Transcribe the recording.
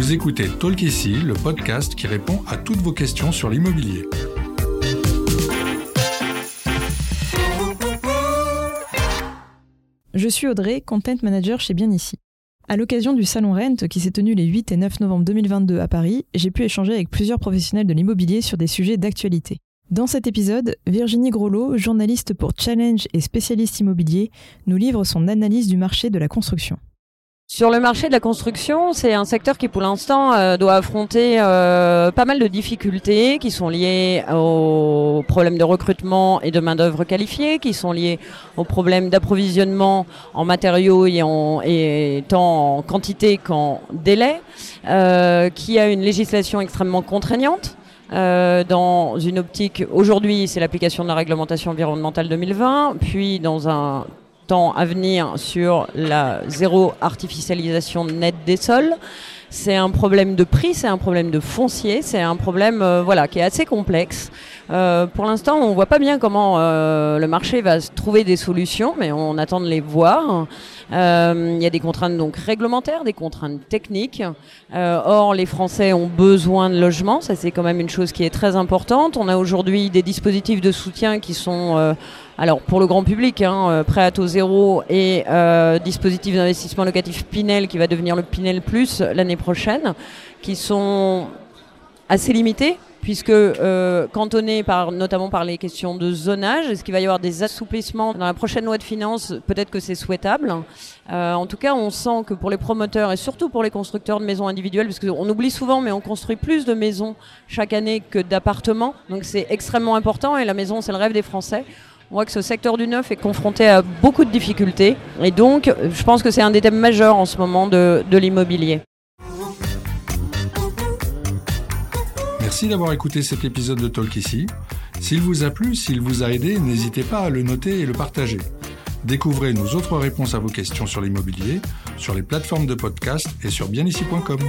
Vous écoutez Talk le podcast qui répond à toutes vos questions sur l'immobilier. Je suis Audrey, Content Manager chez Bien Ici. À l'occasion du Salon Rent qui s'est tenu les 8 et 9 novembre 2022 à Paris, j'ai pu échanger avec plusieurs professionnels de l'immobilier sur des sujets d'actualité. Dans cet épisode, Virginie Grolot, journaliste pour Challenge et spécialiste immobilier, nous livre son analyse du marché de la construction. Sur le marché de la construction, c'est un secteur qui pour l'instant euh, doit affronter euh, pas mal de difficultés qui sont liées aux problèmes de recrutement et de main-d'œuvre qualifiée, qui sont liées aux problèmes d'approvisionnement en matériaux et, en, et tant en quantité qu'en délai, euh, qui a une législation extrêmement contraignante. Dans une optique, aujourd'hui, c'est l'application de la réglementation environnementale 2020, puis dans un temps à venir sur la zéro artificialisation nette des sols. C'est un problème de prix, c'est un problème de foncier, c'est un problème euh, voilà qui est assez complexe. Euh, pour l'instant, on voit pas bien comment euh, le marché va trouver des solutions, mais on attend de les voir. Il y a des contraintes donc réglementaires, des contraintes techniques. Or, les Français ont besoin de logements, ça c'est quand même une chose qui est très importante. On a aujourd'hui des dispositifs de soutien qui sont alors pour le grand public, hein, prêt à taux zéro et dispositif d'investissement locatif Pinel qui va devenir le Pinel Plus l'année prochaine, qui sont assez limités puisque euh, cantonné par, notamment par les questions de zonage, est-ce qu'il va y avoir des assouplissements dans la prochaine loi de finances? Peut-être que c'est souhaitable. Euh, en tout cas, on sent que pour les promoteurs et surtout pour les constructeurs de maisons individuelles, parce qu'on oublie souvent, mais on construit plus de maisons chaque année que d'appartements, donc c'est extrêmement important et la maison, c'est le rêve des Français. On voit que ce secteur du neuf est confronté à beaucoup de difficultés et donc je pense que c'est un des thèmes majeurs en ce moment de l'immobilier. Merci d'avoir écouté cet épisode de Talk ici. S'il vous a plu, s'il vous a aidé, n'hésitez pas à le noter et le partager. Découvrez nos autres réponses à vos questions sur l'immobilier, sur les plateformes de podcast et sur bienici.com.